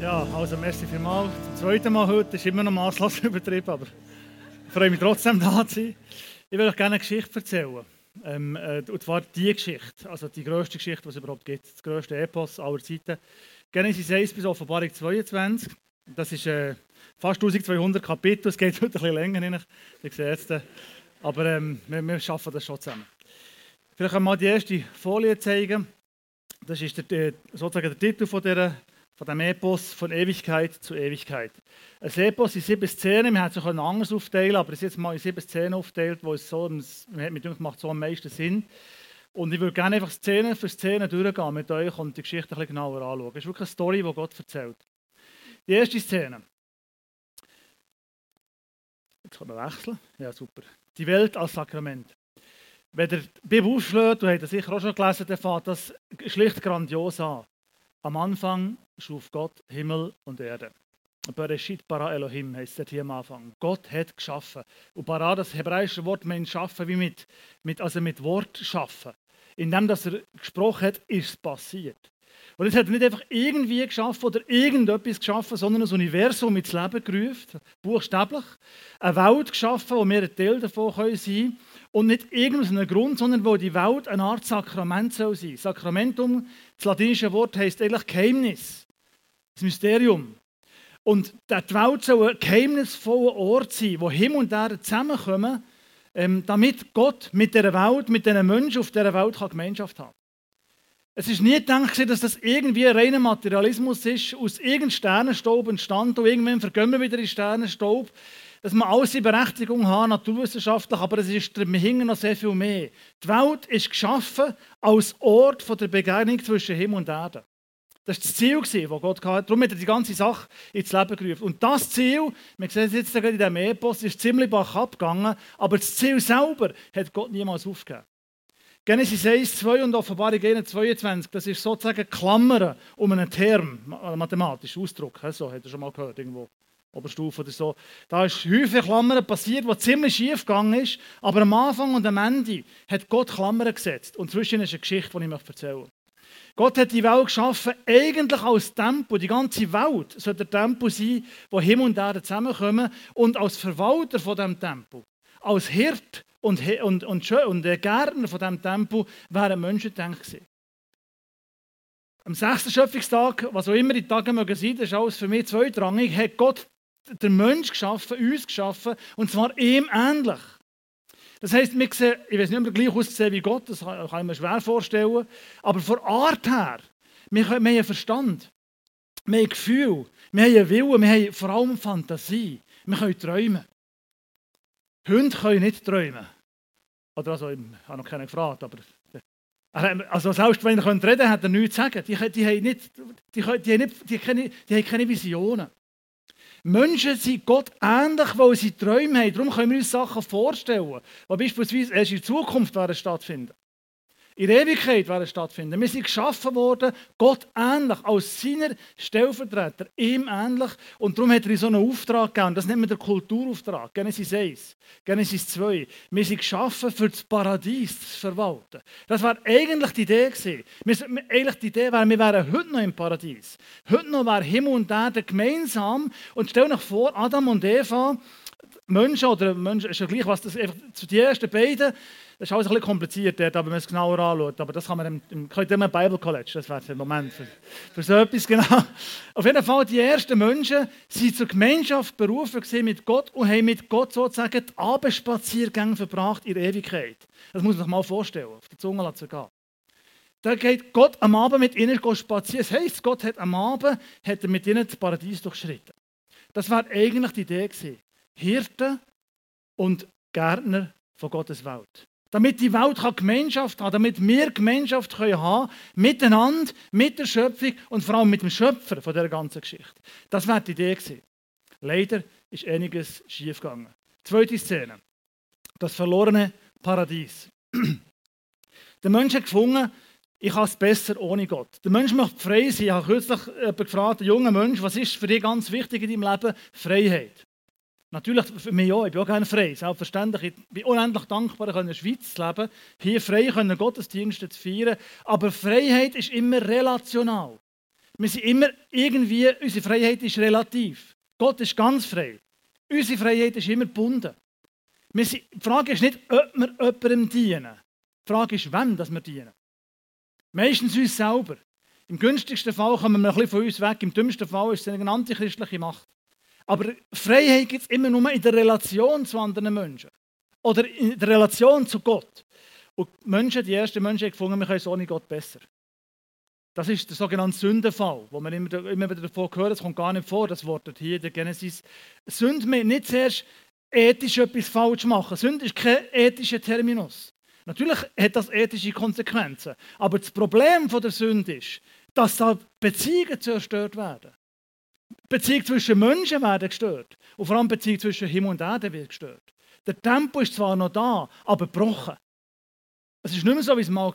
Ja, also merci vielmals. Zum zweiten Mal heute ist immer noch maßlos übertrieben, aber ich freue mich trotzdem da zu sein. Ich will euch gerne eine Geschichte erzählen. Ähm, äh, und zwar die Geschichte, also die grösste Geschichte, die es überhaupt gibt. Das grösste Epos aller Zeiten. Genesis 1 bis Offenbarung 22. Das ist äh, fast 1200 Kapitel. Es geht heute ein bisschen länger, rein. ihr seht. Aber ähm, wir, wir schaffen das schon zusammen. Vielleicht können wir mal die erste Folie zeigen. Das ist der, sozusagen der Titel von dieser von dem Epos von Ewigkeit zu Ewigkeit. Ein Epos in sieben Szenen, man hätte es auch anders aufteilen aber es ist jetzt mal in sieben Szenen aufgeteilt, wo es so, mit uns macht so am meisten Sinn. Und ich würde gerne einfach Szene für Szene durchgehen mit euch und die Geschichte ein bisschen genauer anschauen. Es ist wirklich eine Story, die Gott erzählt. Die erste Szene. Jetzt können wir wechseln. Ja, super. Die Welt als Sakrament. Wenn die Bibel aufschlägt, du hast das sicher auch schon gelesen, dann fängt das schlicht grandios an. Am Anfang schuf Gott Himmel und Erde. Bereshit bara Elohim heißt das hier am Anfang. Gott hat geschaffen. Und bara, das hebräische Wort meint schaffen wie mit, mit, also mit Wort schaffen. Indem dass er gesprochen hat, ist es passiert. Und jetzt hat nicht einfach irgendwie geschaffen oder irgendetwas geschaffen, sondern ein Universum ins Leben gerufen, buchstäblich. Eine Welt geschaffen, wo wir ein Teil davon sein können. Und nicht irgendeinen Grund, sondern wo die Welt eine Art Sakrament soll sein. Sakramentum, das latinische Wort heißt eigentlich Geheimnis, das Mysterium. Und die Welt soll ein geheimnisvoller Ort sein, wo Himmel und Erde zusammenkommen, ähm, damit Gott mit der Welt, mit den Menschen auf dieser Welt Gemeinschaft haben Es ist nie gedacht, dass das irgendwie ein reiner Materialismus ist, aus irgendeinem Sternenstaub entstanden und irgendwann vergehen wir wieder in Sternenstaub dass wir alles in Berechtigung haben, naturwissenschaftlich, aber es ist dahinter noch sehr viel mehr. Die Welt ist geschaffen als Ort der Begegnung zwischen Himmel und Erde. Das war das Ziel, das Gott hatte. Darum hat er die ganze Sache ins Leben gerufen. Und das Ziel, wir sehen es jetzt in diesem Epos, ist ziemlich bach abgegangen, aber das Ziel selber hat Gott niemals aufgegeben. Genesis 1, 2 und Offenbarung 1, 22, das ist sozusagen Klammern um einen Term, mathematischen Ausdruck, so hat er schon mal gehört irgendwo. Oberstufe oder so. Da ist häufig Klammern passiert, was ziemlich schief gegangen ist. Aber am Anfang und am Ende hat Gott Klammern gesetzt. Und zwischen ist eine Geschichte, die ich euch erzählen Gott hat die Welt geschaffen, eigentlich als Tempo. Die ganze Welt soll der Tempo sein, wo Himmel und Erde zusammenkommen. Und als Verwalter von diesem Tempo, als Hirt und, und, und, und der Gärtner von diesem Tempo, wären Menschen gedacht gewesen. Am sechsten Schöpfungstag, was auch immer die Tage mögen sein, das ist alles für mich zweitrangig, hat Gott der Mensch geschaffen, uns geschaffen, und zwar ihm ähnlich. Das heisst, wir sehen, ich weiß nicht, ob gleich aussehen wie Gott, das kann ich mir schwer vorstellen, aber von Art her, wir, haben einen Verstand, wir haben Gefühl, wir haben einen Willen, wir haben vor allem Fantasie, wir können träumen. Hunde können nicht träumen. Oder also, ich habe noch keinen gefragt, aber also selbst wenn er reden könnte, hat er nichts zu sagen. Die, die, haben nicht, die, die, haben nicht, die haben keine Visionen. Menschen sind Gott ähnlich, weil sie Träume haben. Darum können wir uns Sachen vorstellen, die beispielsweise erst in Zukunft stattfinden in Ewigkeit werden stattfinden. Wir sind geschaffen worden, Gott ähnlich, als seiner Stellvertreter, ihm ähnlich. Und darum hat er so einen Auftrag gegeben. Das nennt man den Kulturauftrag. Genesis 1, Genesis 2. Wir sind geschaffen, für das Paradies zu verwalten. Das war eigentlich die Idee gewesen. Eigentlich die Idee wäre, wir wären heute noch im Paradies. Heute noch wäre Himmel und Erde gemeinsam. Und stell dir vor, Adam und Eva, Menschen oder Menschen, ist ja gleich, was das zu die ersten beiden das ist alles ein bisschen kompliziert, aber wenn man es genauer anschaut. Aber das kann man im, im, im Bible College, das wäre der Moment für, für so etwas genau. Auf jeden Fall, die ersten Menschen sind zur Gemeinschaft berufen mit Gott und haben mit Gott sozusagen die Abendspaziergänge verbracht in Ewigkeit. Das muss man sich mal vorstellen, auf die Zunge zu gehen. Da geht Gott am Abend mit ihnen spazieren. Das heisst, Gott hat am Abend hat er mit ihnen das Paradies durchschritten. Das war eigentlich die Idee gewesen. Hirten und Gärtner von Gottes Welt. Damit die Welt Gemeinschaft hat, damit wir Gemeinschaft können haben miteinander, mit der Schöpfung und vor allem mit dem Schöpfer von der ganzen Geschichte. Das war die Idee gewesen. Leider ist einiges schiefgegangen. Zweite Szene. Das verlorene Paradies. Der Mensch hat gefunden, ich habe es besser ohne Gott. Der Mensch möchte frei sein. Ich habe kürzlich gefragt, junger Mensch, was ist für dich ganz wichtig in deinem Leben? Freiheit. Natürlich für mich auch, ich bin auch gerne frei. Selbstverständlich, ich bin unendlich dankbar, in der Schweiz zu leben, hier frei können Gottesdienste zu feiern. Aber Freiheit ist immer relational. Wir sind immer irgendwie, unsere Freiheit ist relativ. Gott ist ganz frei. Unsere Freiheit ist immer gebunden. Sind, die Frage ist nicht, ob wir jemandem dienen. Die Frage ist, wann wir dienen. Meistens uns selber. Im günstigsten Fall kommen wir ein bisschen von uns weg, im dümmsten Fall ist es eine antichristliche Macht. Aber Freiheit gibt es immer nur in der Relation zu anderen Menschen. Oder in der Relation zu Gott. Und die Menschen, die ersten Menschen haben gefunden, wir können es ohne Gott besser. Das ist der sogenannte Sündenfall, wo man immer, immer wieder davon hört, es kommt gar nicht vor, das Wort hier in der Genesis. Sünde meint nicht zuerst ethisch etwas falsch machen. Sünde ist kein ethischer Terminus. Natürlich hat das ethische Konsequenzen. Aber das Problem der Sünde ist, dass da Beziehungen zerstört werden. Beziehungen zwischen Menschen werden gestört. Und vor allem Beziehungen zwischen Himmel und Erde wird gestört. Der Tempo ist zwar noch da, aber gebrochen. Es ist nicht mehr so, wie es mal war.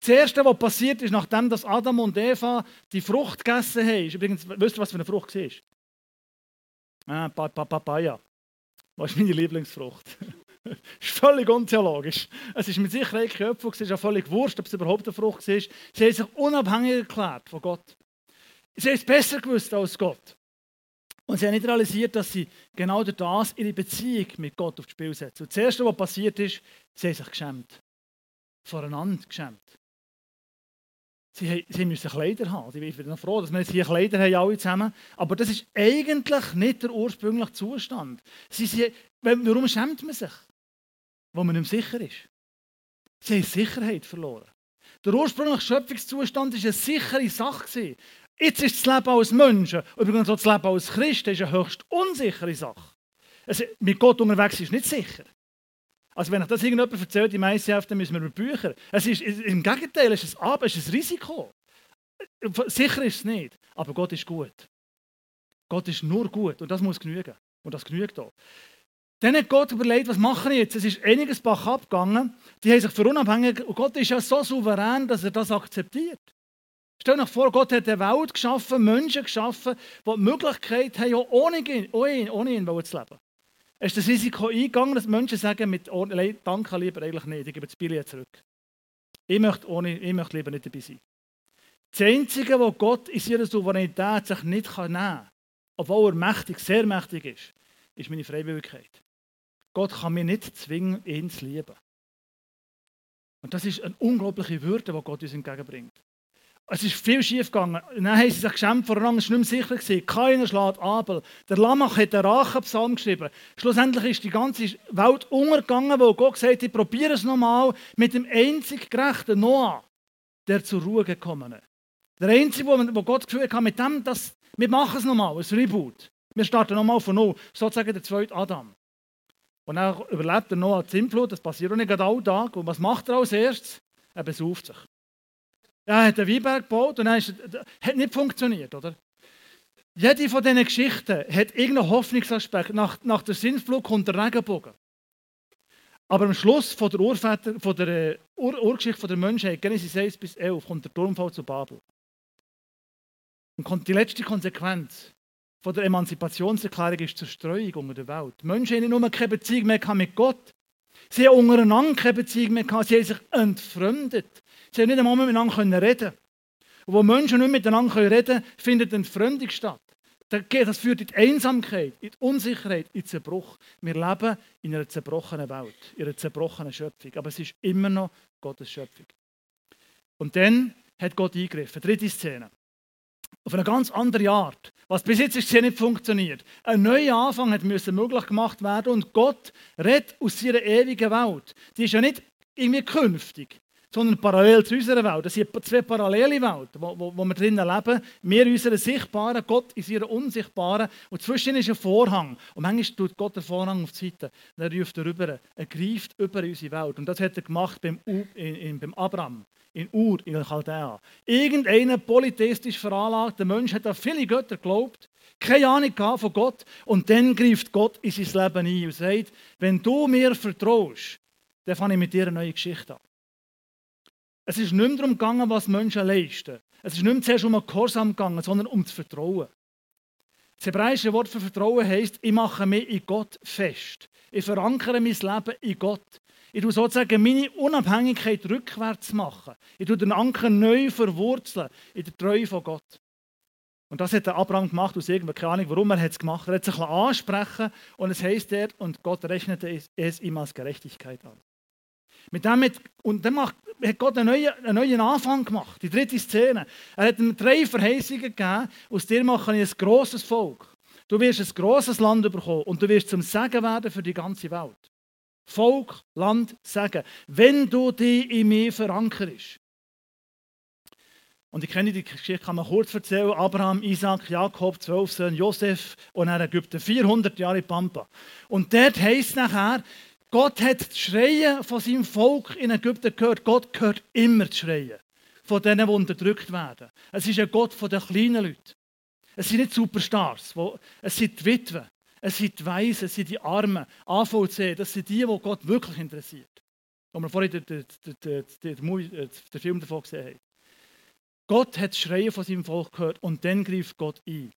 Das Erste, was passiert ist, nachdem dass Adam und Eva die Frucht gegessen haben, ist übrigens, wisst ihr, was für eine Frucht war? Ah, Papaya. Was ist meine Lieblingsfrucht? das ist völlig untheologisch. Es ist mit Sicherheit kein Apfel, es ist auch völlig wurscht, ob es überhaupt eine Frucht ist. Sie haben sich unabhängig erklärt von Gott. Sie haben es besser gewusst als Gott. Und sie haben nicht realisiert, dass sie genau durch das ihre Beziehung mit Gott aufs Spiel setzen. Und das Erste, was passiert ist, sie haben sich geschämt. Voreinander geschämt. Sie, sie müssen Kleider haben. Ich bin froh, dass wir jetzt hier Kleider haben, alle zusammen. Aber das ist eigentlich nicht der ursprüngliche Zustand. Sie, sie, warum schämt man sich? Wo man nicht sicher ist. Sie haben Sicherheit verloren. Der ursprüngliche Schöpfungszustand war eine sichere Sache. Jetzt ist das Leben als Menschen, übrigens auch das Leben als Christ, eine höchst unsichere Sache. Also, mit Gott unterwegs ist nicht sicher. Also wenn ich das irgendjemand erzählt im ICF, dann müssen wir über Bücher. Es ist, Im Gegenteil, es ist, ein, es ist ein Risiko. Sicher ist es nicht, aber Gott ist gut. Gott ist nur gut und das muss genügen. Und das genügt auch. Dann hat Gott überlegt, was machen wir jetzt? Es ist einiges Bach abgegangen. Die haben sich verunabhängigt und Gott ist ja so souverän, dass er das akzeptiert. Stell dir vor, Gott hat eine Welt geschaffen, Menschen geschaffen, die die Möglichkeit haben, ohne ihn, ohne ihn zu leben. Ist das Risiko eingegangen, dass Menschen sagen, mit Danke lieber eigentlich nicht, ich gebe das Billett zurück. Ich möchte, ohne, ich möchte lieber nicht dabei sein. Das Einzige, was Gott in seiner Souveränität sich nicht nehmen kann, obwohl er mächtig, sehr mächtig ist, ist meine Freiwilligkeit. Gott kann mir nicht zwingen, ihn zu lieben. Und das ist eine unglaubliche Würde, die Gott uns entgegenbringt. Es ist viel schief gegangen. Dann haben sie sich geschämt voreinander, es war nicht mehr sicher. Keiner schlägt Abel. Der Lamach hat den Rachenpsalm geschrieben. Schlussendlich ist die ganze Welt untergegangen, wo Gott gesagt hat, ich probiere es nochmal mit dem einzig gerechten Noah, der zur Ruhe gekommen ist. Der einzige, wo Gott gefühlt hat, mit dem, dass wir machen es nochmal, ein Reboot. Wir starten nochmal von null, sozusagen der zweite Adam. Und dann überlebt der Noah die Sintflut, das passiert auch nicht alle Tage. Und was macht er als erstes? Er besauft sich. Er hat einen Weinberg gebaut und dann ist, hat nicht funktioniert, oder? Jede von diesen Geschichten hat irgendeinen Hoffnungsaspekt. Nach, nach der Sinnflut kommt der Regenbogen. Aber am Schluss von der, Urväter, von der äh, Ur Urgeschichte der Menschheit, Genesis 1 bis 11, kommt der Turmfall zu Babel. Und die letzte Konsequenz von der Emanzipationserklärung ist Zerstreuung unter der Welt. Die Menschen haben nicht nur keine Beziehung mehr mit Gott, sie haben untereinander keine Beziehung mehr sie haben sich entfremdet. Sie haben nicht einmal miteinander reden Und wo Menschen nicht miteinander reden können, findet eine Entfremdung statt. Das führt in die Einsamkeit, in die Unsicherheit, in den Zerbruch. Wir leben in einer zerbrochenen Welt, in einer zerbrochenen Schöpfung. Aber es ist immer noch Gottes Schöpfung. Und dann hat Gott eingegriffen. Dritte Szene. Auf eine ganz andere Art. Was bis jetzt ist nicht funktioniert. Ein neuer Anfang hat möglich gemacht werden und Gott redet aus seiner ewigen Welt. Die ist ja nicht irgendwie künftig sondern parallel zu unserer Welt. Das sind zwei parallele Welten, wo, wo, wo wir drinnen leben. Wir in unserer sichtbaren, Gott in ihrer unsichtbaren. Und zwischen ist ein Vorhang. Und manchmal tut Gott den Vorhang auf die Seite. Und er ruft rüber. Er greift über unsere Welt. Und das hat er gemacht beim, U, in, in, beim Abraham, in Ur, in Chaldea. Irgendeiner polytheistisch veranlagter Mensch hat an viele Götter geglaubt, keine Ahnung von Gott. Und dann greift Gott in sein Leben ein und sagt, wenn du mir vertraust, dann fange ich mit dir eine neue Geschichte an. Es ist nicht mehr darum gegangen, was Menschen leisten. Es ist nicht mehr zuerst um einen Gehorsam gegangen, sondern um das Vertrauen. Das hebräische Wort für Vertrauen heisst, ich mache mich in Gott fest. Ich verankere mein Leben in Gott. Ich tue sozusagen meine Unabhängigkeit rückwärts machen. Ich tue den Anker neu verwurzeln in der Treue von Gott. Und das hat der Abraham gemacht aus irgendeiner keine Ahnung, warum er es gemacht hat. Er hat sich ansprechen und es heißt dort, und Gott rechnete es ihm als Gerechtigkeit an. Mit dem mit, und dann macht, hat Gott einen neuen, einen neuen Anfang gemacht, die dritte Szene. Er hat ihm drei Verheißungen gegeben, aus dir mache ich ein grosses Volk. Du wirst ein grosses Land bekommen und du wirst zum Segen werden für die ganze Welt. Volk, Land, Segen. Wenn du dich in mir verankerst. Und ich kenne die Geschichte, kann man kurz erzählen. Abraham, Isaac, Jakob, zwölf Söhne, Josef und dann Ägypten. 400 Jahre Pampa. Und dort heisst nachher, Gott hat das Schreien von seinem Volk in Ägypten gehört. Gott hört immer das Schreien von denen, die unterdrückt werden. Es ist ein Gott von den kleinen Leuten. Es sind nicht Superstars, es sind die Witwen, es sind die Weisen, es sind die Armen. AVC, das sind die, die Gott wirklich interessiert. Wo wir vorhin den, den, den, den, den Film davon gesehen haben. Gott hat das Schreien von seinem Volk gehört und dann greift Gott ein.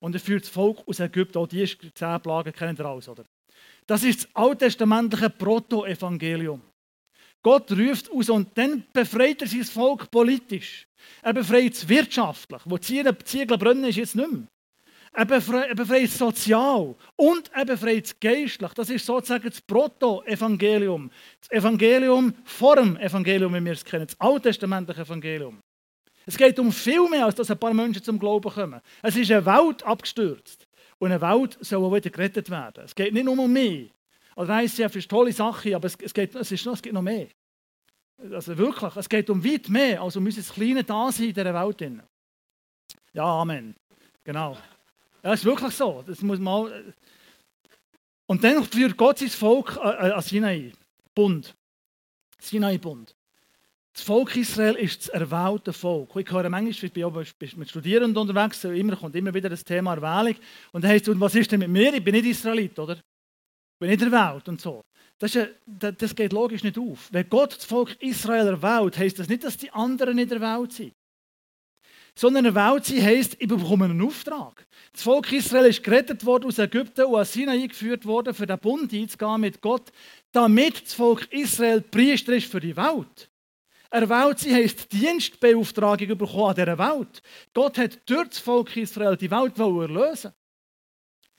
Und er führt das Volk aus Ägypten, auch die zehn Plagen kennen ihr alles, oder? Das ist das alttestamentliche Proto-Evangelium. Gott ruft aus und dann befreit er sein Volk politisch. Er befreit es wirtschaftlich. Wo die Ziegel brennen, ist jetzt nicht mehr. Er befreit, er befreit es sozial und er befreit es geistlich. Das ist sozusagen das Proto-Evangelium. Das Evangelium vor dem Evangelium, wie wir es kennen. Das alttestamentliche Evangelium. Es geht um viel mehr, als dass ein paar Menschen zum Glauben kommen. Es ist eine Welt abgestürzt. Und eine Welt soll auch wieder gerettet werden. Es geht nicht nur um mich. Also ICF ist eine tolle Sache, aber es, es, geht, es, ist, es geht noch mehr. Also wirklich, es geht um weit mehr als um unser kleines Dasein in dieser Welt. Ja, Amen. Genau. Ja, ist wirklich so. Das muss mal. Äh, und dann führt Gott sein Volk äh, äh, an Sinai. Bund. Sinai-Bund. Das Volk Israel ist das erwählte Volk. Ich höre manchmal, ich bin mit Studierenden unterwegs, immer kommt immer wieder das Thema Erwählung. Und dann heißt es, was ist denn mit mir? Ich bin nicht Israelit, oder? Ich bin nicht erwählt und so. Das, ist, das geht logisch nicht auf. Wenn Gott das Volk Israel erwählt, heißt das nicht, dass die anderen nicht erwählt sind. Sondern erwählt sein heisst, ich bekomme einen Auftrag. Das Volk Israel ist gerettet worden aus Ägypten und an Sinai eingeführt worden, für den Bund einzugehen mit Gott, damit das Volk Israel Priester ist für die Welt. Erwählt sie heisst Dienstbeauftragung bekommen an dieser Welt. Gott hat durch das Volk Israel die Welt erlösen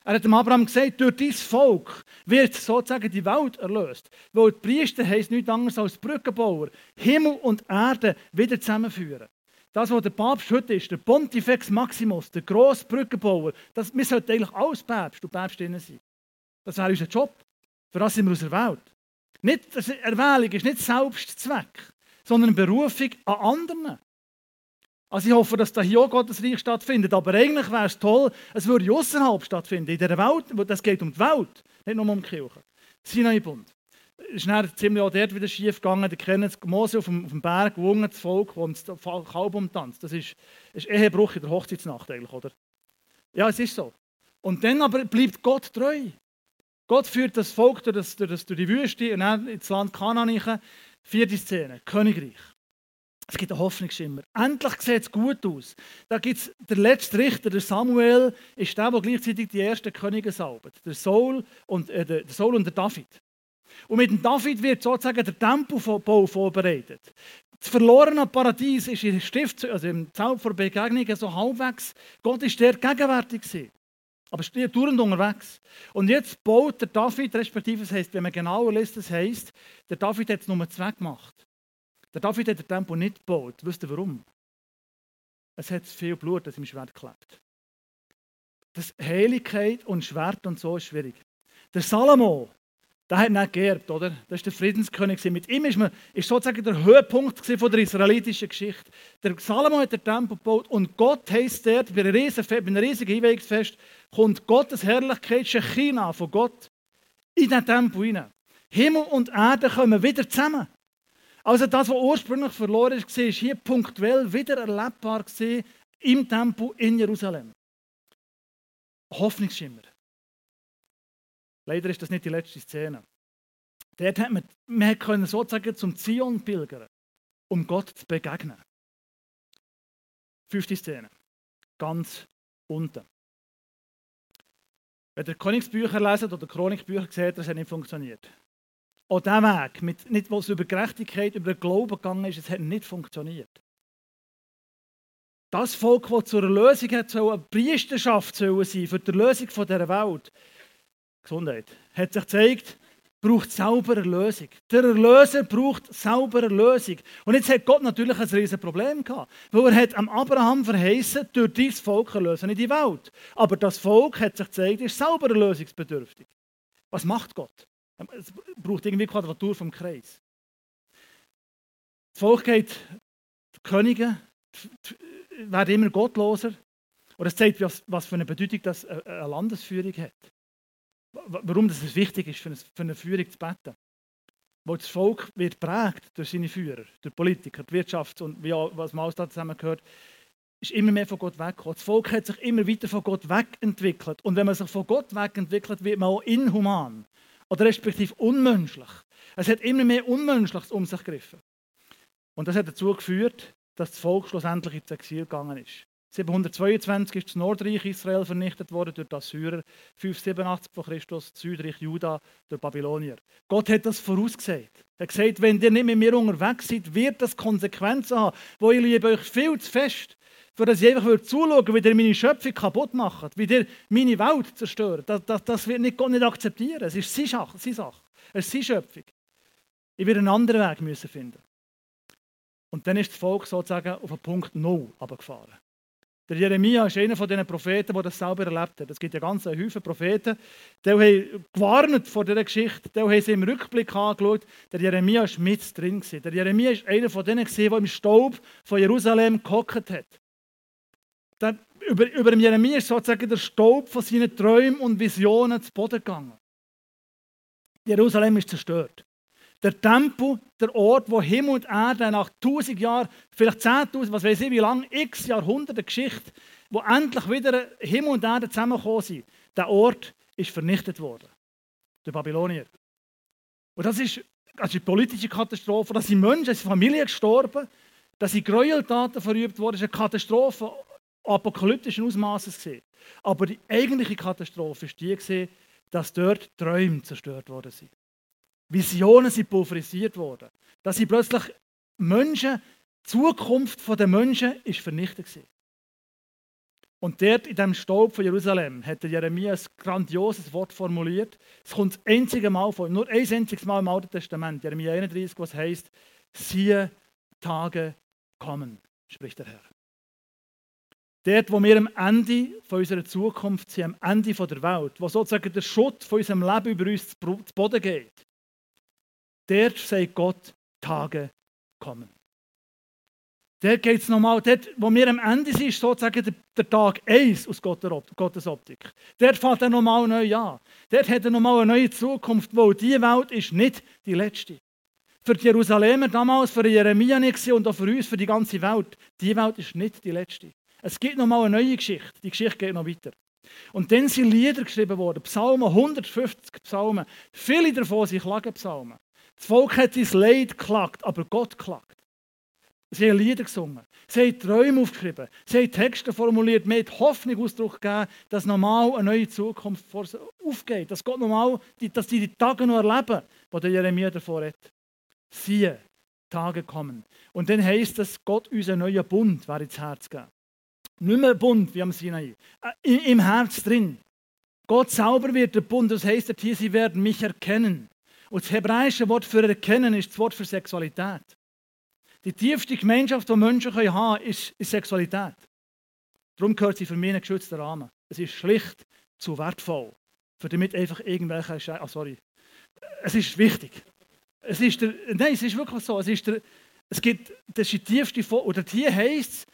Er hat dem Abraham gesagt, durch dieses Volk wird sozusagen die Welt erlöst. Weil die Priester heisst nichts anderes als Brückenbauer. Himmel und Erde wieder zusammenführen. Das, was der Papst heute ist, der Pontifex Maximus, der grosse Brückenbauer, das, wir sollten eigentlich alles Päpst und Päpstinnen sein. Das wäre unser Job. Für das sind wir aus der Welt. Nicht, Erwählung ist nicht Selbstzweck sondern eine Berufung an anderen. Also ich hoffe, dass da hier Gottes Reich stattfindet, aber eigentlich wäre es toll, es würde außerhalb stattfinden, in der Welt, das geht um die Welt, nicht nur um die Kirche. Sinai-Bund. Es ist dann ziemlich auch dort wieder schief gegangen. Die kennen Mose auf dem, auf dem Berg gewungen, das Volk, das Kalb umtanzt. Das ist, ist Ehebruch in der Hochzeitsnacht eigentlich, oder? Ja, es ist so. Und dann aber bleibt Gott treu. Gott führt das Volk durch, das, durch, das, durch die Wüste und dann ins Land Kanaan. Vierte Szene, Königreich. Es gibt einen Hoffnungsschimmer. Endlich sieht es gut aus. Da gibt es der letzte Richter, der Samuel, ist der, der gleichzeitig die ersten Könige salbt. Der Saul und, äh, der Saul und der David. Und mit dem David wird sozusagen der Tempelbau vorbereitet. Das verlorene Paradies ist in Stift, also im Zelt vor Begegnungen so halbwegs. Gott ist der gegenwärtig gewesen. Aber steht dauernd unterwegs. Und jetzt baut der David, respektive, das heisst, wenn man genauer liest, das heisst, der David hat es nur zwei gemacht. Der David hat den Tempel nicht gebaut. Wisst ihr warum? Es hat viel Blut, das im Schwert klebt. Das Heiligkeit und Schwert und so ist schwierig. Der Salomo, der hat nicht geerbt, oder? Das ist der Friedenskönig. Mit ihm ist, man, ist sozusagen der Höhepunkt der israelitischen Geschichte. Der Salomo hat den Tempel gebaut und Gott heisst dort, bei einem riesigen, riesigen Hinwegsfest, kommt Gottes Herrlichkeit, China von Gott, in den Tempel hinein. Himmel und Erde kommen wieder zusammen. Also das, was ursprünglich verloren ist, ist hier punktuell wieder erlebbar im Tempel in Jerusalem. Hoffnungsschimmer. Leider ist das nicht die letzte Szene. Dort hat man, man können sozusagen zum Zion pilgern, um Gott zu begegnen. Fünfte Szene. Ganz unten. Wenn ihr Königsbücher lesen oder Chronikbücher seht, das hat nicht funktioniert. Auch dieser Weg, mit, nicht was über Gerechtigkeit, über den Glauben gegangen ist, es hat nicht funktioniert. Das Volk, das zur Erlösung hat, soll eine Priesterschaft sein für die Erlösung dieser Welt. Gesundheit. Hat sich gezeigt, braucht selber Erlösung. Der Erlöser braucht selber Erlösung. Und jetzt hat Gott natürlich ein riesiges Problem gehabt. Weil er hat am Abraham verheißen, durch dieses Volk erlösen in die Welt. Aber das Volk hat sich gezeigt, ist selber erlösungsbedürftig. Was macht Gott? Es braucht irgendwie Quadratur vom Kreis. Das Volk geht, die Könige werden immer gottloser. Und es zeigt, was für eine Bedeutung das eine Landesführung hat warum es wichtig ist, für eine, Führung zu beten. Weil das Volk wird prägt durch seine Führer, durch Politiker, die Wirtschaft und wie auch, was man da zusammengehört, ist immer mehr von Gott weggekommen. Das Volk hat sich immer weiter von Gott wegentwickelt. Und wenn man sich von Gott wegentwickelt, wird man auch inhuman oder respektive unmenschlich. Es hat immer mehr Unmenschliches um sich gegriffen. Und das hat dazu geführt, dass das Volk schlussendlich ins Exil gegangen ist. 722 ist das Nordreich Israel vernichtet worden durch die Assyrer, 587 vor Christus das Südreich Juda durch Babylonier. Gott hat das vorausgesagt. Er hat gesagt, wenn ihr nicht mit mir unterwegs seid, wird das Konsequenzen haben, wo ich liebe euch viel zu fest, für dass ich einfach zuschauen wie ihr meine Schöpfung kaputt macht, wie ihr meine Welt zerstört. Das, das, das wird Gott nicht akzeptieren. Es ist seine Sache. Seine Sache. Es ist seine Schöpfung. Ich werde einen anderen Weg müssen finden. Und dann ist das Volk sozusagen auf den Punkt Null abgefahren. Der Jeremia ist einer von den Propheten, der das selber erlebt hat. Es gibt ja ganz Haufen Propheten, die haben gewarnt vor dieser Geschichte, die haben sie im Rückblick angeschaut. Der Jeremia war mit drin. Der Jeremia ist einer von denen, der im Staub von Jerusalem gehockt hat. Der, über, über dem Jeremia ist sozusagen der Staub von seinen Träumen und Visionen zu Boden gegangen. Jerusalem ist zerstört. Der Tempel, der Ort, wo Himmel und Erde nach tausend Jahren, vielleicht zehntausend, was weiß ich wie lange, x Jahrhunderte Geschichte, wo endlich wieder Himmel und Erde zusammengekommen sind, der Ort ist vernichtet worden. Der Babylonier. Und das ist, das ist eine politische Katastrophe. Da sind Menschen, es sind Familien gestorben, da sind Gräueltaten verübt worden. Das ist eine Katastrophe apokalyptischen Ausmaßes. Aber die eigentliche Katastrophe ist die, dass dort Träume zerstört worden sind. Visionen sind pulverisiert worden. Dass sie plötzlich Menschen, die Zukunft der Menschen ist vernichtet gewesen. Und dort in dem Staub von Jerusalem hat Jeremia ein grandioses Wort formuliert. Es kommt das einzige Mal vor, nur ein einziges Mal im Alten Testament, Jeremia 31, was heißt: Siehe, Tage kommen, spricht der Herr. Dort, wo wir am Ende von unserer Zukunft sind, am Ende der Welt, wo sozusagen der Schutt von unserem Leben über uns zu Boden geht, Dort sagt Gott, Tage kommen. Dort geht es nochmal, dort, wo wir am Ende sind, ist sozusagen der, der Tag 1 aus Gottes Optik. Dort fängt er nochmal neu an. Dort hat er nochmal eine neue Zukunft, wo die Welt ist nicht die letzte. Für die Jerusalemer damals, für Jeremia nicht und auch für uns, für die ganze Welt. Die Welt ist nicht die letzte. Es gibt nochmal eine neue Geschichte. Die Geschichte geht noch weiter. Und dann sind Lieder geschrieben worden, Psalmen, 150 Psalmen. Viele davon sind Klagenpsalmen. Das Volk hat sein Leid geklagt, aber Gott klagt. Sie haben Lieder gesungen, sie haben Träume aufgeschrieben, sie haben Texte formuliert, mit Hoffnung Ausdruck gegeben, dass nochmal eine neue Zukunft aufgeht, dass Gott nochmal, dass die, die Tage noch erleben, die der Jeremia davor hat. Siehe, Tage kommen. Und dann heisst es, Gott uns einen neuen Bund wäre ins Herz geben. Nicht mehr Bund wie am Sinai, äh, im Herz drin. Gott selber wird der Bund, das heisst hier, sie werden mich erkennen. Und das hebräische Wort für erkennen ist das Wort für Sexualität. Die tiefste Gemeinschaft, die Menschen haben können, ist, ist Sexualität. Darum gehört sie für mich in einen geschützten Rahmen. Es ist schlicht zu wertvoll, für damit einfach irgendwelche Sche oh, sorry. Es ist wichtig. Es ist der, nein, es ist wirklich so. Es, ist der, es gibt, das ist die tiefste, oder hier heisst es,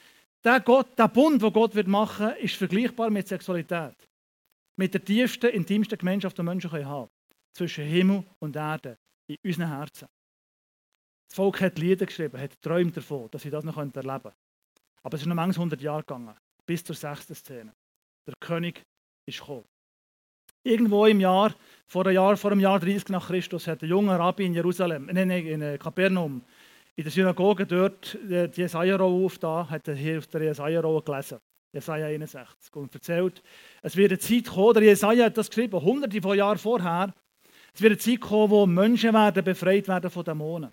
der, Gott, der Bund, den Gott wird machen wird, ist vergleichbar mit Sexualität. Mit der tiefsten, intimsten Gemeinschaft, die Menschen haben können zwischen Himmel und Erde in unseren Herzen. Das Volk hat Lieder geschrieben, hat träumt davon, dass sie das noch erleben können. Aber es ist noch manchmal 100 Jahre gegangen, bis zur sechsten Szene. Der König ist gekommen. Irgendwo im Jahr, vor einem Jahr, vor einem Jahr 30 nach Christus, hat ein junger Rabbi in Jerusalem, nein, nein, in Kapernaum, in der Synagoge dort die Jesaja-Rolle aufgetan, hat er hier auf der Jesaja-Rolle gelesen. Jesaja 61. Und erzählt, es wird eine Zeit kommen, der Jesaja hat das geschrieben, hunderte von Jahren vorher, es wird eine Zeit kommen, wo Menschen werden befreit werden von Dämonen.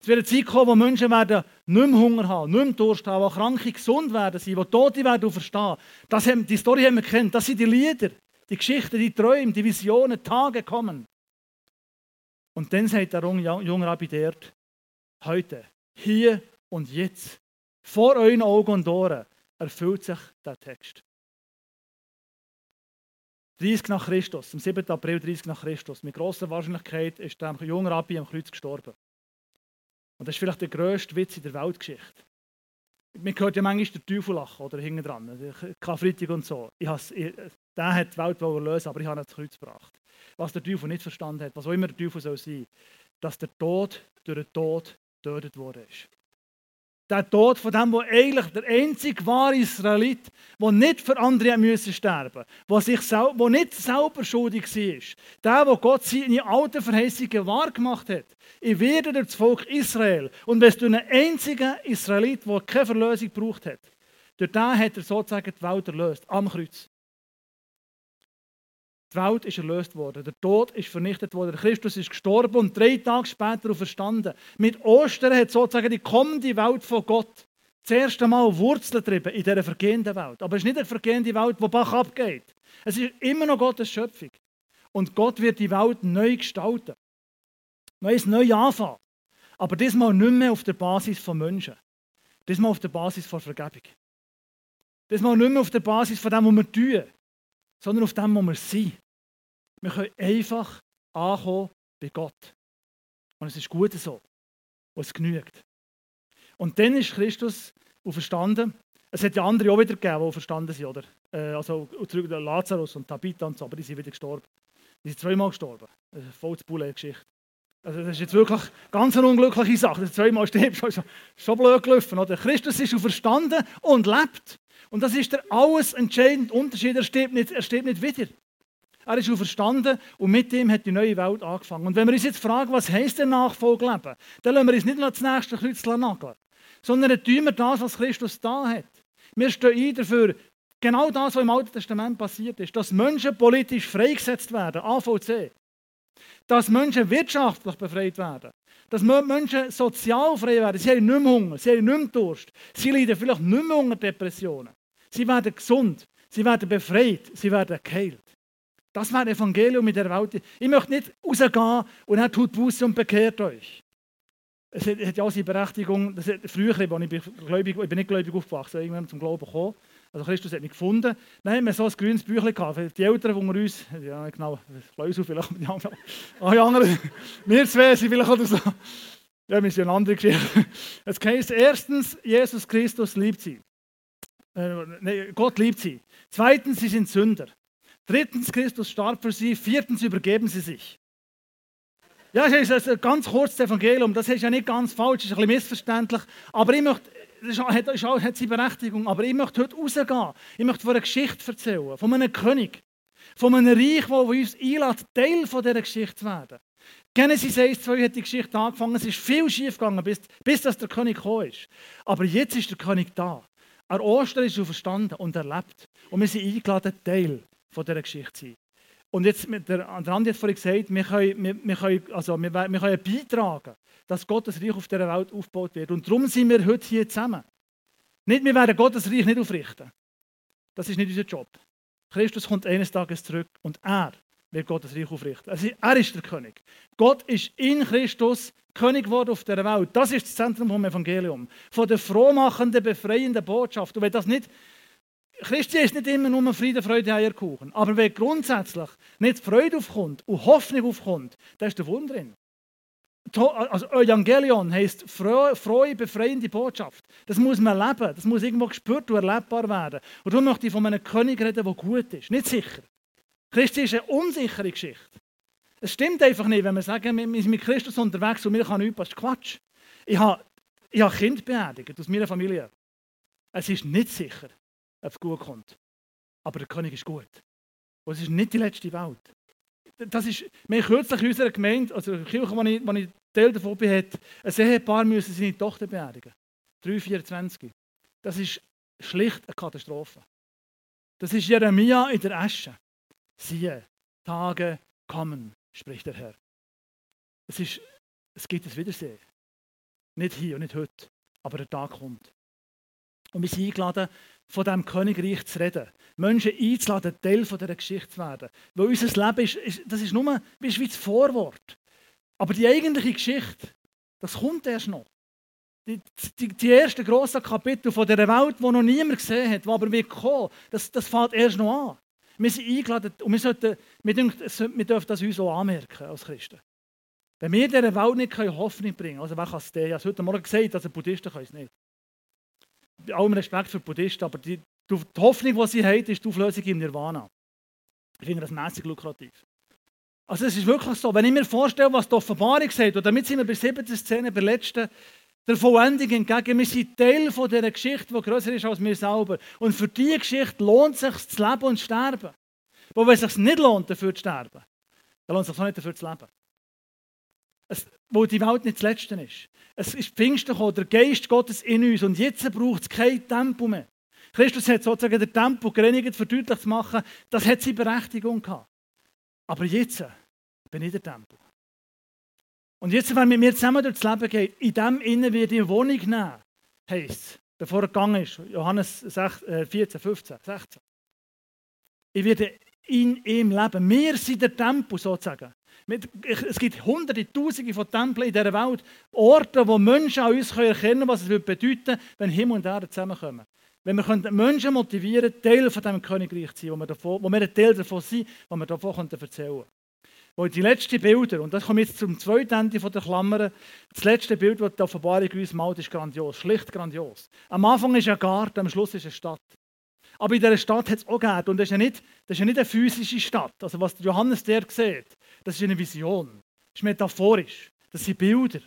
Es wird eine Zeit kommen, wo Menschen werden nicht mehr Hunger haben, nicht mehr Durst haben, wo Kranke gesund werden sein, wo Tote werden verstehen. Das haben, die Story haben wir kennt. Das sind die Lieder, die Geschichten, die Träume, die Visionen, Tage kommen. Und dann sagt der junge Rabbi dort, heute, hier und jetzt, vor euren Augen und Ohren, erfüllt sich der Text. 30 nach Christus, am 7. April 30 nach Christus, mit großer Wahrscheinlichkeit ist der junge Rabbi am Kreuz gestorben. Und das ist vielleicht der grösste Witz in der Weltgeschichte. Man hört ja manchmal den Teufel lachen oder hinten dran, Karfreitag und so. Ich ich, der hat die Welt lösen, aber ich habe ihn ins Kreuz gebracht. Was der Teufel nicht verstanden hat, was auch immer der Teufel soll sein, dass der Tod durch den Tod getötet worden ist der Tod von dem, der eigentlich der einzige wahre Israelit, der nicht für andere müssen sterben musste, der nicht selber schuldig war, der, der Gott seine alten Verheißungen wahrgemacht hat. Ich werde das Volk Israel. Und wenn durch einen einzigen Israelit, der keine Verlösung gebraucht hat, durch den hat er sozusagen die Welt erlöst, am Kreuz. Die Welt ist erlöst worden. Der Tod ist vernichtet worden. Christus ist gestorben und drei Tage später verstanden. Mit Ostern hat sozusagen die kommende Welt von Gott das erste Mal Wurzeln getrieben in dieser vergehenden Welt. Aber es ist nicht eine vergehende Welt, die Bach abgeht. Es ist immer noch Gottes Schöpfung. Und Gott wird die Welt neu gestalten. Neues neu anfangen. Aber diesmal nicht mehr auf der Basis von Menschen. Diesmal auf der Basis von Vergebung. Diesmal nicht mehr auf der Basis von dem, was wir tun sondern auf dem, wo wir sind. Wir können einfach ankommen bei Gott. Und es ist gut so. Und es genügt. Und dann ist Christus auferstanden. Es hat ja andere auch wieder gegeben, die verstanden sind, oder? Äh, also Lazarus und Tabitha und so, aber die sind wieder gestorben. Die sind zweimal gestorben. Das ist eine voll Bulle Geschichte. Also das ist jetzt wirklich ganz eine unglückliche Sache. Das zweimal stirbst, ist schon blöd gelaufen. Oder? Christus ist auferstanden und lebt. Und das ist der alles entscheidende Unterschied. Er stirbt nicht, er stirbt nicht wieder. Er ist verstanden und mit ihm hat die neue Welt angefangen. Und wenn wir uns jetzt fragen, was heisst der Nachfolgeleben, dann lassen wir uns nicht das nächste Kreuz nageln, sondern dann tun wir das, was Christus da hat. Wir stehen ein dafür, genau das, was im Alten Testament passiert ist, dass Menschen politisch freigesetzt werden, AVC. Dass Menschen wirtschaftlich befreit werden. Dass Menschen sozial frei werden. Sie haben nicht mehr Hunger, sie haben nicht mehr Durst. Sie leiden vielleicht nicht mehr unter Depressionen. Sie werden gesund, sie werden befreit, sie werden geheilt. Das wäre Evangelium in der Welt. Ich möchte nicht rausgehen und er tut Buße und bekehrt euch. Es hat ja auch seine Berechtigung. Das hat, früher, als ich, gläubig, ich bin nicht gläubig aufgewachsen, irgendwann zum Glauben gekommen. Also Christus hat mich gefunden. Dann haben wir so ein grünes Büchlein gehabt. Die Eltern unter uns, ja genau, Läuse vielleicht, die anderen. Ah, die anderen, wir zwei sind vielleicht oder so. Ja, wir sind eine andere Geschichte. Es heißt erstens, Jesus Christus liebt sie. Äh, Gott liebt sie. Zweitens, sie sind Sünder. Drittens, Christus starb für sie. Viertens, übergeben sie sich. Ja, das ist ein ganz kurzes Evangelium. Das ist ja nicht ganz falsch, das ist ein bisschen missverständlich. Aber ich möchte, das hat, das hat seine Berechtigung. Aber ich möchte heute rausgehen. Ich möchte von einer Geschichte erzählen. Von einem König. Von einem Reich, das uns einlädt, Teil von dieser Geschichte zu werden. Genesis 1, 2 hat die Geschichte angefangen. Es ist viel schief gegangen, bis, bis dass der König gekommen ist. Aber jetzt ist der König da. An Ostern ist er verstanden und erlebt. Und wir sind eingeladen, Teil dieser Geschichte zu sein. Und jetzt, der, Andi hat vorhin gesagt, wir können, wir, wir, können, also wir, wir können beitragen, dass Gottes Reich auf dieser Welt aufgebaut wird. Und darum sind wir heute hier zusammen. Nicht, wir werden Gottes Reich nicht aufrichten. Das ist nicht unser Job. Christus kommt eines Tages zurück und er wird Gottes Reich aufrichten. Also er ist der König. Gott ist in Christus König geworden auf der Welt. Das ist das Zentrum vom Evangelium. Von der frohmachenden, befreienden Botschaft. Und wenn das nicht, Christi ist nicht immer nur Friede, Freude, Eierkuchen. Aber wenn grundsätzlich nicht Freude aufkommt und Hoffnung aufkommt, dann ist der Wunder drin. Also Evangelion heisst frohe, befreiende Botschaft. Das muss man leben, das muss irgendwo gespürt und erlebbar werden. Und darum möchte ich von einem König reden, der gut ist. Nicht sicher. Christi ist eine unsichere Geschichte. Es stimmt einfach nicht, wenn wir sagen, wir sind mit Christus unterwegs und mir kann nichts passieren. Quatsch. Ich habe, ich habe Kind beerdigt aus meiner Familie. Es ist nicht sicher, ob es gut kommt. Aber der König ist gut. Und es ist nicht die letzte Welt. Das ist, wir kürzlich in unserer Gemeinde, also in der Kirche, wo ich, wo ich Teil davon bin, hat ein Ehepaar müssen seine Tochter beerdigen. 3, 24. Das ist schlicht eine Katastrophe. Das ist Jeremia in der Asche. Siehe, Tage kommen, spricht der Herr. Es, ist, es gibt das Wiedersehen. Nicht hier und nicht heute, aber der Tag kommt. Und wir sind eingeladen, von diesem Königreich zu reden. Menschen einzuladen, Teil dieser Geschichte zu werden. Weil unser Leben ist, ist das ist nur wie das Vorwort. Aber die eigentliche Geschichte, das kommt erst noch. Die, die, die ersten grossen Kapitel von dieser Welt, die noch niemand gesehen hat, die aber wird kommen, das, das fängt erst noch an. Wir sind eingeladen und wir, sollten, wir, dürfen, das uns auch anmerken als Christen. Wenn wir dieser Welt nicht Hoffnung bringen können, also wer kann es denn? Ich habe heute Morgen gesagt, also Buddhisten können es nicht. Bei allem Respekt für Buddhisten, aber die, die Hoffnung, die sie haben, ist die Auflösung im Nirvana. Ich finde das mäßig lukrativ. Also es ist wirklich so, wenn ich mir vorstelle, was die Offenbarung sagt, und damit sind wir bei 17 Szene, bei der letzten, der Vollendung entgegen, wir sind Teil von dieser Geschichte, die größer ist als wir selber. Und für diese Geschichte lohnt es sich zu leben und zu sterben. Wo wenn es sich nicht lohnt, dafür zu sterben, dann lohnt es sich auch nicht dafür zu leben. Es, wo die Welt nicht das Letzte ist. Es ist Pfingsten gekommen, der Geist Gottes in uns und jetzt braucht es kein Tempo mehr. Christus hat sozusagen den Tempo gereinigt, für deutlich zu machen, das hat seine Berechtigung gehabt. Aber jetzt bin ich der Tempo. Und jetzt, wenn er mit mir zusammen durchs Leben geht, in dem Innen wird die Wohnung nehmen, heisst bevor er gegangen ist, Johannes 14, 15, 16. Ich werde in ihm leben. Wir sind der Tempel sozusagen. Es gibt hunderte, tausende von Tempeln in dieser Welt, Orte, wo Menschen an uns erkennen können, was es bedeuten wenn Himmel und Erde zusammenkommen. Wenn wir Menschen motivieren Teil von diesem Königreich zu sein, wo wir, davon, wo wir ein Teil davon sind, was wir davon erzählen können. Wo die letzten Bilder, und das kommt jetzt zum zweiten Ende der Klammern, das letzte Bild, das die Offenbarung uns malt, ist grandios, schlicht grandios. Am Anfang ist ein Garten, am Schluss ist eine Stadt. Aber in dieser Stadt hat es auch gegeben. Und das ist, ja nicht, das ist ja nicht eine physische Stadt. Also was Johannes der sieht, das ist eine Vision. Das ist metaphorisch. Das sind Bilder.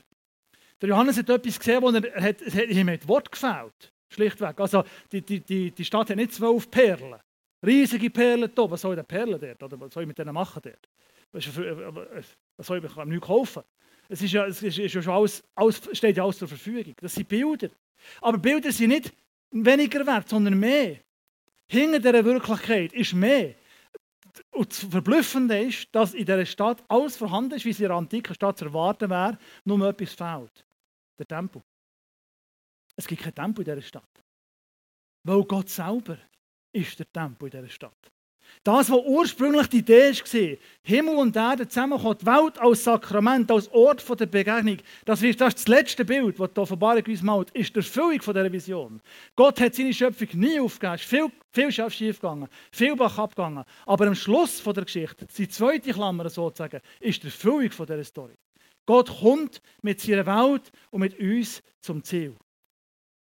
Der Johannes hat etwas gesehen, wo er hat, ihm hat Wort gefällt. Schlichtweg. Also die, die, die, die Stadt hat nicht zwölf Perlen. Riesige Perlen da. Was soll der Perlen dort? Oder was soll ich mit denen machen dort? Was soll ich, ich nichts kaufen? Es, ist ja, es ist ja schon alles, alles, steht ja alles zur Verfügung. Das sind Bilder. Aber Bilder sind nicht weniger wert, sondern mehr. Hinter dieser Wirklichkeit ist mehr. Und das Verblüffende ist, dass in dieser Stadt alles vorhanden ist, wie es in der antiken Stadt zu erwarten wäre, nur etwas fehlt. Der Tempel. Es gibt kein Tempel in dieser Stadt. Weil Gott selber ist der Tempel in dieser Stadt. Das, was ursprünglich die Idee war, Himmel und Erde zusammenkommen, die Welt als Sakrament, als Ort der Begegnung, das ist das letzte Bild, das die Offenbarung uns malt, ist die Erfüllung dieser Vision. Gott hat seine Schöpfung nie aufgegeben, ist viel, viel schief gegangen, viel Bach abgegangen. Aber am Schluss der Geschichte, die zweite Klammer sozusagen, ist die Erfüllung dieser Story. Gott kommt mit seiner Welt und mit uns zum Ziel.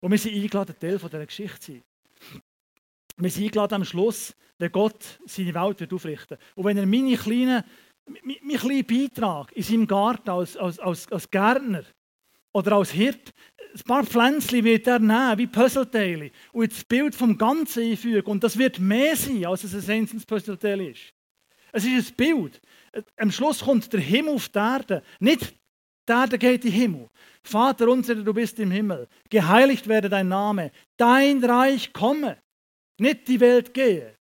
Und wir sind eingeladen, Teil dieser Geschichte zu sein. Wir sind eingeladen am Schluss, wenn Gott seine Welt wird aufrichten Und wenn er meine kleinen, meinen kleinen Beitrag in seinem Garten als, als, als, als Gärtner oder als Hirt, ein paar Pflänzchen wird er nehmen, wie Puzzleteile, und das Bild vom Ganzen einfügen. Und das wird mehr sein, als es ein einzelnes Puzzleteil ist. Es ist ein Bild. Am Schluss kommt der Himmel auf die Erde. Nicht die Erde geht in den Himmel. Vater unser, du bist im Himmel. Geheiligt werde dein Name. Dein Reich komme nicht die Welt gehen.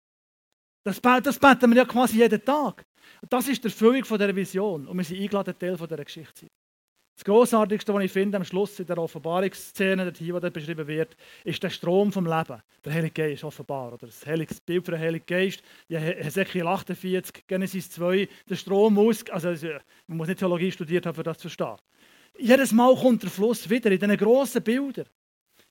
Das, das beten wir ja quasi jeden Tag. Das ist die Erfüllung dieser Vision. Und wir sind eingeladen, Teil dieser Geschichte zu sein. Das Grossartigste, was ich finde am Schluss in der Offenbarungsszene, dort hier, dort beschrieben wird, ist der Strom vom Leben. Der Heilige Geist, offenbar. Oder das Heilige Bild für den Heiligen Geist. Hesekiel 48, Genesis 2, der Strom muss, also man muss nicht Theologie studiert haben, um das zu verstehen. Jedes Mal kommt der Fluss wieder in diesen grossen Bildern.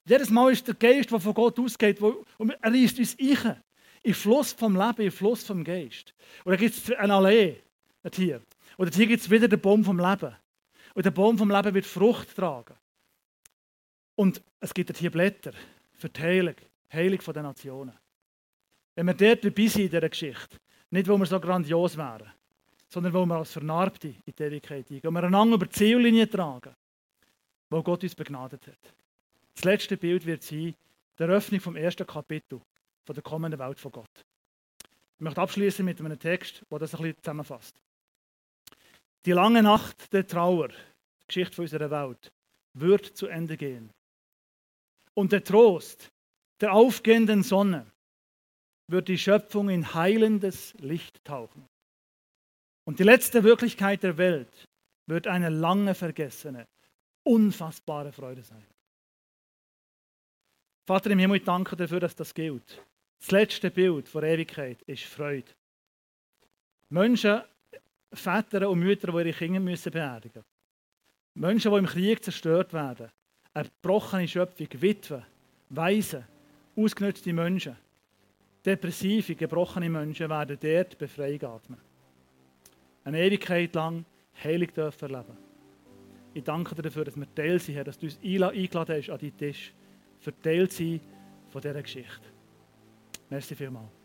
Jedes Mal ist der Geist, der von Gott ausgeht, wo, und er reißt uns ein. Im Fluss vom Leben, im Fluss vom Geist. Und dann gibt es eine Allee. Hier. Und hier gibt es wieder den Baum vom Leben. Und der Baum vom Leben wird Frucht tragen. Und es gibt hier Blätter für die Heilung, Heilung der Nationen. Wenn wir dort dabei sind in dieser Geschichte, nicht weil wir so grandios wären, sondern weil wir als Vernarbte in die Ewigkeit eingehen, weil wir einander über die Ziellinie tragen, wo Gott uns begnadet hat. Das letzte Bild wird sein, die Eröffnung vom ersten Kapitel von der kommenden Welt von Gott. Ich möchte abschließen mit einem Text, der das ein bisschen zusammenfasst. Die lange Nacht der Trauer, die Geschichte unserer Welt, wird zu Ende gehen. Und der Trost der aufgehenden Sonne wird die Schöpfung in heilendes Licht tauchen. Und die letzte Wirklichkeit der Welt wird eine lange vergessene, unfassbare Freude sein. Vater im Himmel, ich danke dafür, dass das gilt. Das letzte Bild von Ewigkeit ist Freude. Menschen, Väter und Mütter, die ihre Kinder müssen beerdigen müssen. Menschen, die im Krieg zerstört werden. Eine gebrochene Schöpfung, Witwen, Waisen, ausgenutzte Menschen. Depressive, gebrochene Menschen werden dort befreit atmen. Eine Ewigkeit lang heilig dürfen erleben. Ich danke dir dafür, dass wir Teil sind, dass du uns eingeladen hast an deinen Tisch, für Teil sein von dieser Geschichte. Merci vielmals.